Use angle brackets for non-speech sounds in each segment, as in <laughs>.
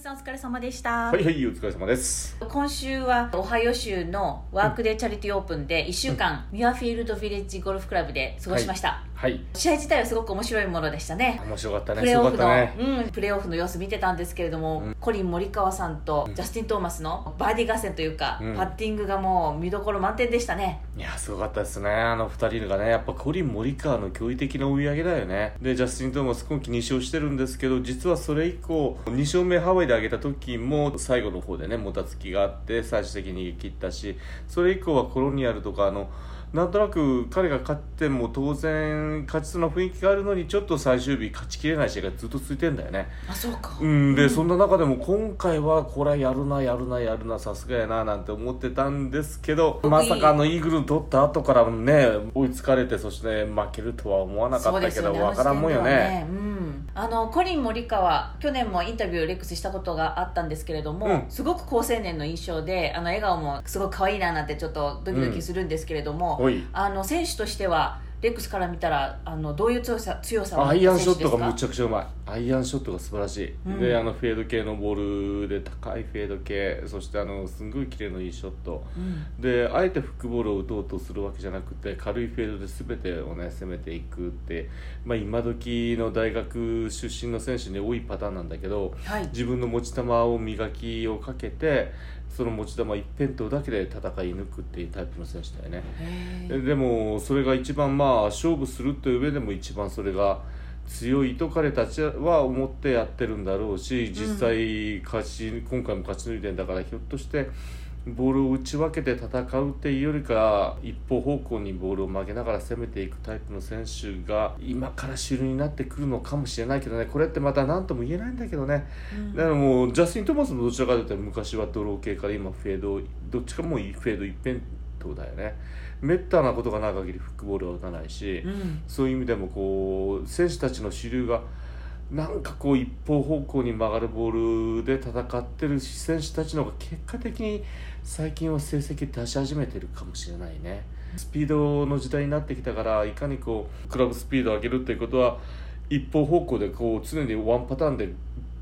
さんお疲れ様でした。はいはいお疲れ様です今週はオハイオ州のワークデーチャリティーオープンで1週間、ミュアフィールドヴィレッジゴルフクラブで過ごしました。はい試合自体はすごく面白いものでしたね。面白かったね。プレーオフの、ね。うん、プレーオフの様子見てたんですけれども、うん。コリン・モリカワさんとジャスティン・トーマスのバーディー合戦というか、うん。パッティングがもう見どころ満点でしたね。いやすごかったですね。あの二人がねやっぱコリン・モリカワの驚異的な追い上げだよね。でジャスティン・トーマス今季2勝してるんですけど実はそれ以降2勝目ハワイで上げた時も最後の方でねもたつきがあって最終的に逃げ切ったしそれ以降はコロニアルとかあのなんとなく彼が勝っても当然勝ちそうな雰囲気があるのにちょっと最終日勝ちきれない試合がずっと続いてんだよね。あ、そうか。うん、で、そんな中でも今回はこれはやるなやるなやるなさすがやななんて思ってたんですけどまさかあのイーグル取った後からもね追いつかれてそして負けるとは思わなかったけどわ、からんもんよあの時点ではね。うん、あのコリン・モリカワ去年もインタビューレックスしたことがあったんですけれども、うん。すごく好青年の印象であの笑顔もすごく可愛いななんてちょっとドキドキするんですけれども、おい。あの選手としてはレックスから見たらあのどういう強さ強さアイアンショットがむちゃくちゃうまい。アイアンショットが素晴らしい、うん。であのフェード系のボールで高いフェード系そしてあのすんごい綺麗のいいショット。うん。であえてフックボールを打とうとするわけじゃなくて軽いフェードで全てをね攻めていくって、まあ、今時の大学出身の選手に多いパターンなんだけどはい。自分の持ち球を磨きをかけてその持ち球一辺倒だけで戦い抜くっていうタイプの選手だよね。でもそれが一番まあ勝負するという上でも一番それが強いと彼たちは思ってやってるんだろうし実際勝ち、今回も勝ち抜いてんだからひょっとしてボールを打ち分けて戦うっていうよりか一方方向にボールを曲げながら攻めていくタイプの選手が今から主流になってくるのかもしれないけどね。これってまた何とも言えないんだけどね、うん。だからもうジャスティン・トーマスもどちらかというと昔はドロー系から今フェードどっちかもうフェード一辺倒だよね。めったなことがない限りフックボールは打たないし、うん。そういう意味でもこう選手たちの主流がなんかこう一方方向に曲がるボールで戦ってる選手たちの方が結果的に最近は成績出し始めてるかもしれないね。スピードの時代になってきたからいかにこうクラブスピードを上げるっていうことは一方方向でこう常にワンパターンで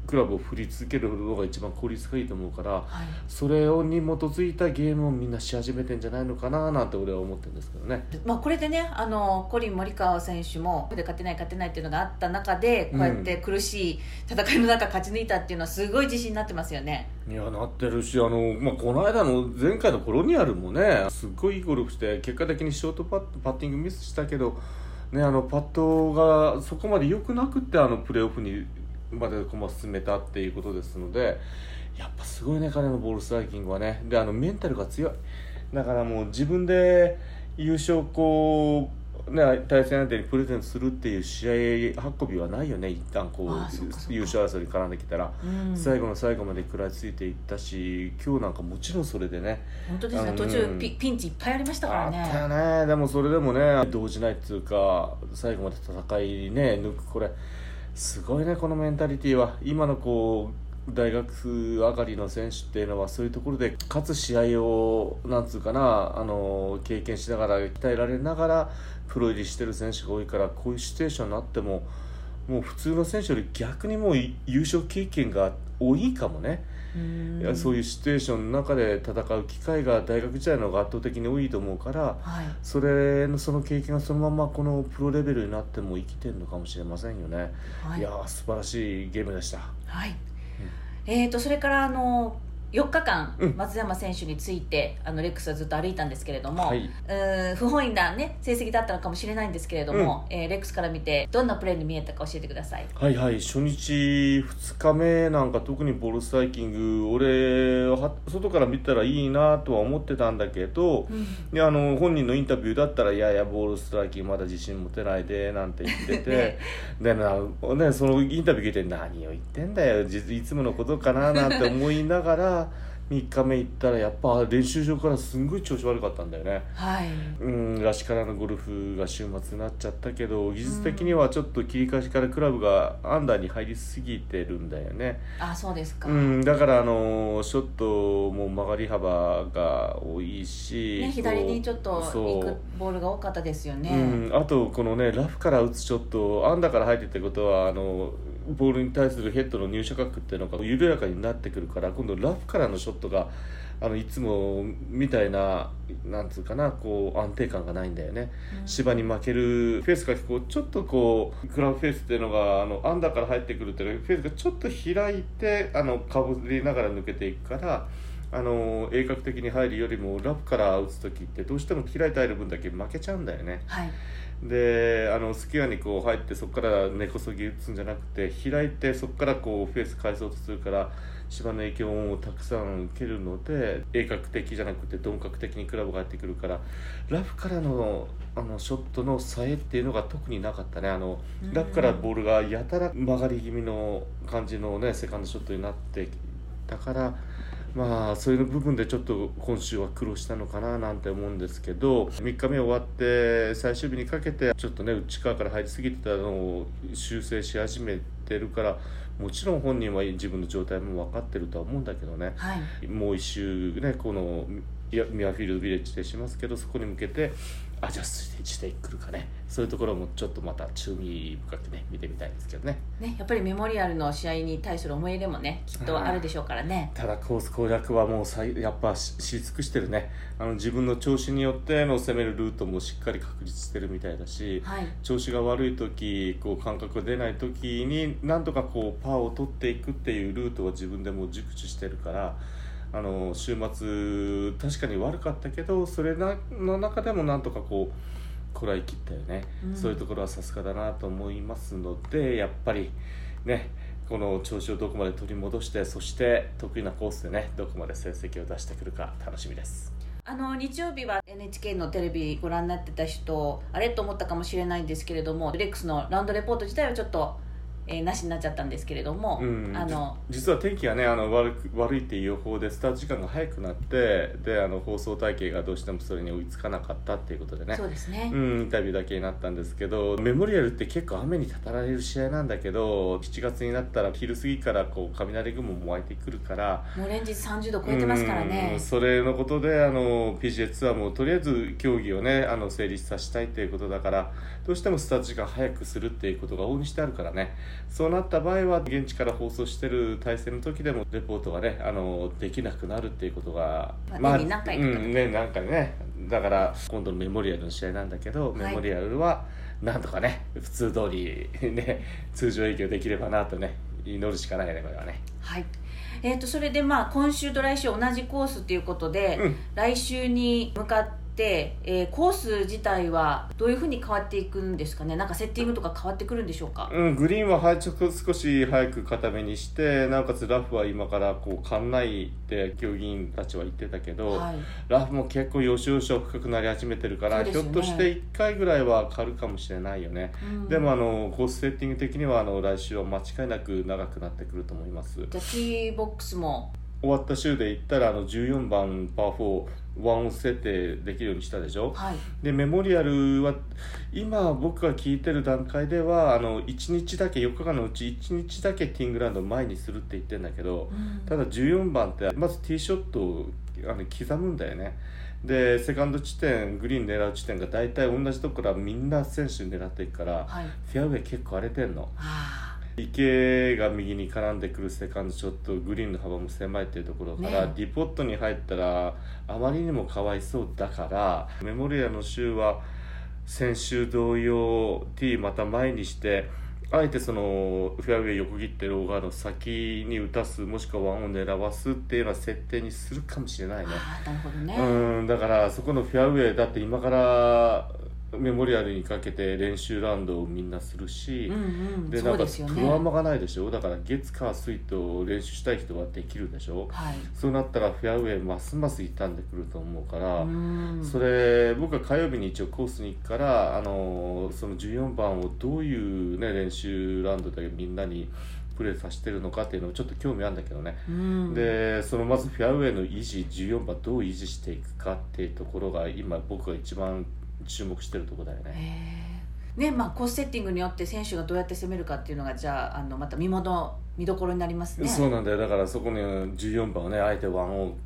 クラブを振り続けるのが一番効率がいいと思うからはいそれをに基づいたゲームをみんなし始めてんじゃないのかななんて俺は思ってるんですけどね。まあ、これでねあのコリン・モリカワ選手もで勝てない勝てないっていうのがあった中でこうやって苦しい戦いの中勝ち抜いたっていうのはすごい自信になってますよね。いやなってるしあの、まあ、この間の前回のコロニアルもねすっごいいいゴルフして結果的にショートパッパッティングミスしたけど、ね、あのパットがそこまで良くなくってあのプレーオフにまで駒を進めたっていうことですのでやっぱすごいね彼のボールストライキングはね。であのメンタルが強い。だからもう自分で優勝こう、ね、対戦相手にプレゼントするっていう試合運びはないよね。一旦こう優勝争いに絡んできたら。うん。最後の最後まで食らいついていったし今日なんかもちろんそれでね。本当ですね。うん。途中ピピンチいっぱいありましたからあったよね。ね。でもそれでもね動じないっていうか最後まで戦いね抜くこれすごいねこのメンタリティーは今のこう大学上がりの選手っていうのはそういうところで勝つ試合をなんつうかなあの経験しながら鍛えられながらプロ入りしてる選手が多いからこういうシチュエーションになってももう普通の選手より逆にもう優勝経験が多いかもね。うん。いやそういうシチュエーションの中で戦う機会が大学時代の方が圧倒的に多いと思うからはい。それのその経験がそのままこのプロレベルになっても生きてるのかもしれませんよね、、はい。いやー素晴らしいゲームでした。はい。えー、とそれからあの4日間、うん。松山選手についてあのレックスはずっと歩いたんですけれども、はい。うーん不本意な、ね、成績だったのかもしれないんですけれども、えーレックスから見てどんなプレーに見えたか教えてください。はいはい。初日2日目なんか特にボールストライキング俺は外から見たらいいなとは思ってたんだけど、うん。いやあの本人のインタビューだったら「いやいやボールストライキングまだ自信持てないで」なんて言ってて。<laughs> でな、ね、そのインタビュー聞いて「何を言ってんだよ実いつものことかな」なんて思いながら3日目行ったらやっぱ練習場からすんごい調子悪かったんだよね。はいうん、らしからぬゴルフが週末になっちゃったけど技術的にはちょっと切り返しからクラブがアンダーに入りすぎてるんだよね。あそうですか、うん、だからあのショットも曲がり幅が多いし、ね、左にちょっと行くボールが多かったですよね、うん、あとこのねラフから打つショットアンダーから入ってってことはあのボールに対するヘッドの入射角っていうのが緩やかになってくるから今度ラフからのショットがあのいつもみたいななんつうかなこう安定感がないんだよね、うん、芝に負けるフェースがこうちょっとこうクラブフェースっていうのがあのアンダーから入ってくるっていうフェースがちょっと開いてあのかぶりながら抜けていくからあの鋭角的に入るよりもラフから打つ時ってどうしても開いて入る分だけ負けちゃうんだよね。はいであのスキアにこう入ってそこから根こそぎ打つんじゃなくて開いてそこからこうフェース返そうとするから芝の影響をたくさん受けるので鋭角的じゃなくて鈍角的にクラブが入ってくるからラフからのあのショットのさえっていうのが特になかったねあのラフからボールがやたら曲がり気味の感じのねセカンドショットになってたから。まあそういう部分でちょっと今週は苦労したのかななんて思うんですけど3日目終わって最終日にかけてちょっとね内側から入りすぎてたのを修正し始めてるからもちろん本人は自分の状態も分かってるとは思うんだけどね、はい、もう一周ねこのミアフィールドビレッジでしますけどそこに向けてアジャストしてくるかね。そういうところもちょっとまた注味深くね見てみたいですけどね。ねやっぱりメモリアルの試合に対する思い入れもねきっとあるでしょうからね、ただコース攻略はもうさやっぱ知り尽くしてるね。あの自分の調子によっての攻めるルートもしっかり確立してるみたいだし、はい、調子が悪い時こう感覚が出ない時になんとかこうパーを取っていくっていうルートを自分でも熟知してるからあの週末確かに悪かったけどそれの中でもなんとかこうこらえきったよね、うん、そういうところはさすがだなと思いますのでやっぱりねこの調子をどこまで取り戻してそして得意なコースでねどこまで成績を出してくるか楽しみです。あの日曜日は NHK のテレビご覧になってた人あれと思ったかもしれないんですけれどもレックスのラウンドレポート自体はちょっとえー、なしになっちゃったんですけれども、うん、あの実は天気がねあの悪悪いっていう予報でスタート時間が早くなってであの放送体系がどうしてもそれに追いつかなかったっていうことでね。そうですね、うん、インタビューだけになったんですけどメモリアルって結構雨にたたられる試合なんだけど7月になったら昼過ぎからこう雷雲も湧いてくるからもう連日30度超えてますからね、それのことであの PGA ツアーもとりあえず競技をねあの成立させたいっていうことだからどうしてもスタート時間早くするっていうことが大にしてあるからねそうなった場合合は現地から放送してる体制の時でもレポートがねあのできなくなるっていうことが、まあ、年に何回か、うん、ね何回ね。だから今度のメモリアルの試合なんだけど、メモリアルはなんとかね普通通り <laughs> ね通常営業できればなとね祈るしかないねこれはね。はい。えーと、それでまあ今週と来週同じコースということで、うん、来週に向かって、えー、コース自体はどういうふうに変わっていくんですかね？なんかセッティングとか変わってくるんでしょうか、うん、グリーンは配色少し早く固めにしてなおかつラフは今からこう館内って競技員たちは言ってたけど、はい、ラフも結構よしよし深くなり始めてるから、ね、ひょっとして1回ぐらいは変わるかもしれないよね、うん、でもあのコースセッティング的にはあの来週は間違いなく長くなってくると思います。じゃボックスも。終わった週で言ったらあの14番パー4ワン設定できるようにしたでしょ、はい、でメモリアルは今僕が聞いてる段階ではあの1日だけ4日間のうち1日だけティングランドを前にするって言ってるんだけど、うん、ただ14番ってまずティーショットをあの刻むんだよね。でセカンド地点グリーン狙う地点が大体同じところからみんな選手狙っていくから、はい、フェアウェイ結構荒れてんの。池が右に絡んでくるセカンドショットグリーンの幅も狭いっていうところから、ね、ディポットに入ったらあまりにもかわいそうだからメモリアの週は先週同様 T また前にしてあえてそのフェアウェイ横切ってるオーガーの先に打たすもしくはワンを狙わすっていうような設定にするかもしれないね。なるほどねうんだからそこのフェアウェイだって今からメモリアルにかけて練習ラウンドをみんなするし、うんうん、でなんかプロアマがないでしょ？だから月火水と練習したい人はできるでしょ、はい、そうなったらフェアウェイますます傷んでくると思うからそれ僕は火曜日に一応コースに行くからあのその14番をどういう、ね、練習ラウンドでみんなにプレーさせてるのかっていうのもちょっと興味あるんだけどね、うん、でそのまずフェアウェイの維持14番どう維持していくかっていうところが今僕が一番注目してるとこだよね。ねまあ、コースセッティングによって選手がどうやって攻めるかっていうのがじゃああのまた見もの見どころになりますね。そうなんだよ。だからそこに14番をねあえてワンを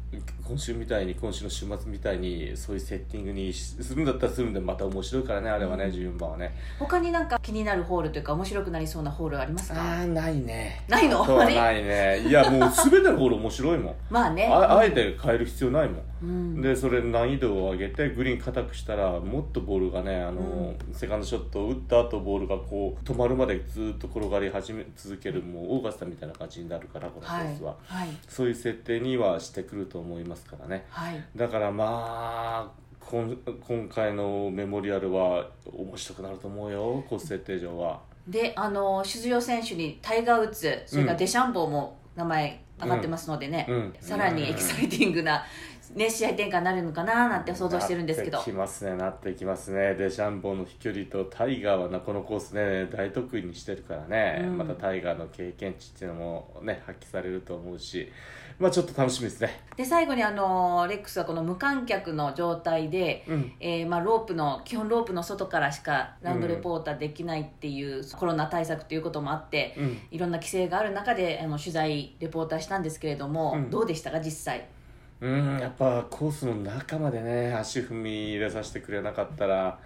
今週みたいに今週の週末みたいにそういうセッティングにするんだったらするんでまた面白いからねあれはね、うん、14番はね。他になんか気になるホールというか面白くなりそうなホールありますか？ああないね。ないの？ないね。いやもう全てのホール面白いもん。<laughs> まあね。ああえて変える必要ないもん、うん、でそれ難易度を上げてグリーン硬くしたらもっとボールがねあの、うん、セカンドショットを打った後ボールがこう止まるまでずっと転がり始め続けるもうオーガスタみたいな感じになるからこのコースは、はいはい、そういう設定にはしてくると思いますからね、はい、だからまあ今今回のメモリアルは面白くなると思うよコース設定上は。であの出場選手にタイガー・ウッズそれからデシャンボーも名前上がってますのでね、うん、さらにエキサイティングな、ね、試合展開になるのかななんて想像してるんですけど。なってきますねなってきますね。デシャンボーの飛距離とタイガーはなこのコースね大得意にしてるからね、うん、またタイガーの経験値っていうのもね発揮されると思うし。まあちょっと楽しみですね。で最後にあのレックスはこの無観客の状態で、うん、えー、まあ、ロープの基本ロープの外からしかラウンドレポーターできないっていう、うん、コロナ対策ということもあって、うん、いろんな規制がある中であの取材レポーターしたんですけれども、どうでしたか実際？うんやっぱコースの中までね足踏み入れさせてくれなかったら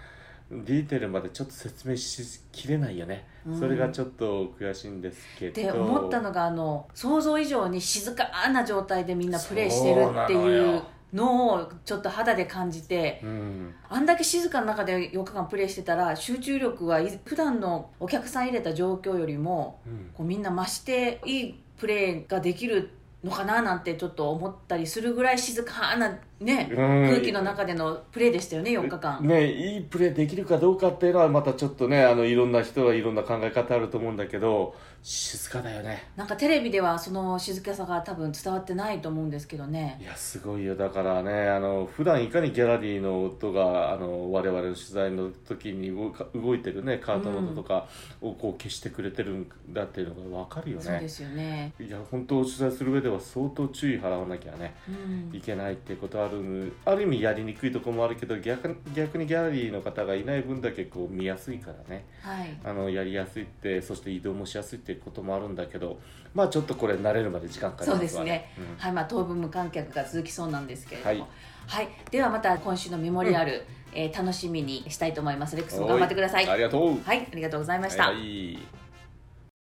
ディテールまでちょっと説明しきれないよね、うん、それがちょっと悔しいんですけど。で思ったのがあの想像以上に静かな状態でみんなプレーしてるっていうのをちょっと肌で感じて、うん、あんだけ静かな中で4日間プレーしてたら集中力は普段のお客さん入れた状況よりも、うん、こうみんな増していいプレーができるのかななんてちょっと思ったりするぐらい静かなね、空気の中でのプレーでしたよね4日間。ねいいプレーできるかどうかっていうのはまたちょっとねあのいろんな人がいろんな考え方あると思うんだけど静かだよね。なんかテレビではその静かさが多分伝わってないと思うんですけどね。いやすごいよ。だからねあの普段いかにギャラリーの音があの我々の取材の時に動いてるねカートの音とかをこう消してくれてるんだっていうのが分かるよね、そうですよね。いや本当取材する上では相当注意払わなきゃね、うん、いけないっていうことはあるある意味やりにくいところもあるけど逆逆にギャラリーの方がいない分だけこう見やすいからね、はい、あのやりやすいってそして移動もしやすいっていうこともあるんだけどまあちょっとこれ慣れるまで時間かかります、ね、そうですね、うん、はいまあ当分無観客が続きそうなんですけれども、はい、はい、ではまた今週のメモリアル、うん、えー、楽しみにしたいと思います。レックスも頑張ってください。ありがとう。はいありがとうございました、はいはい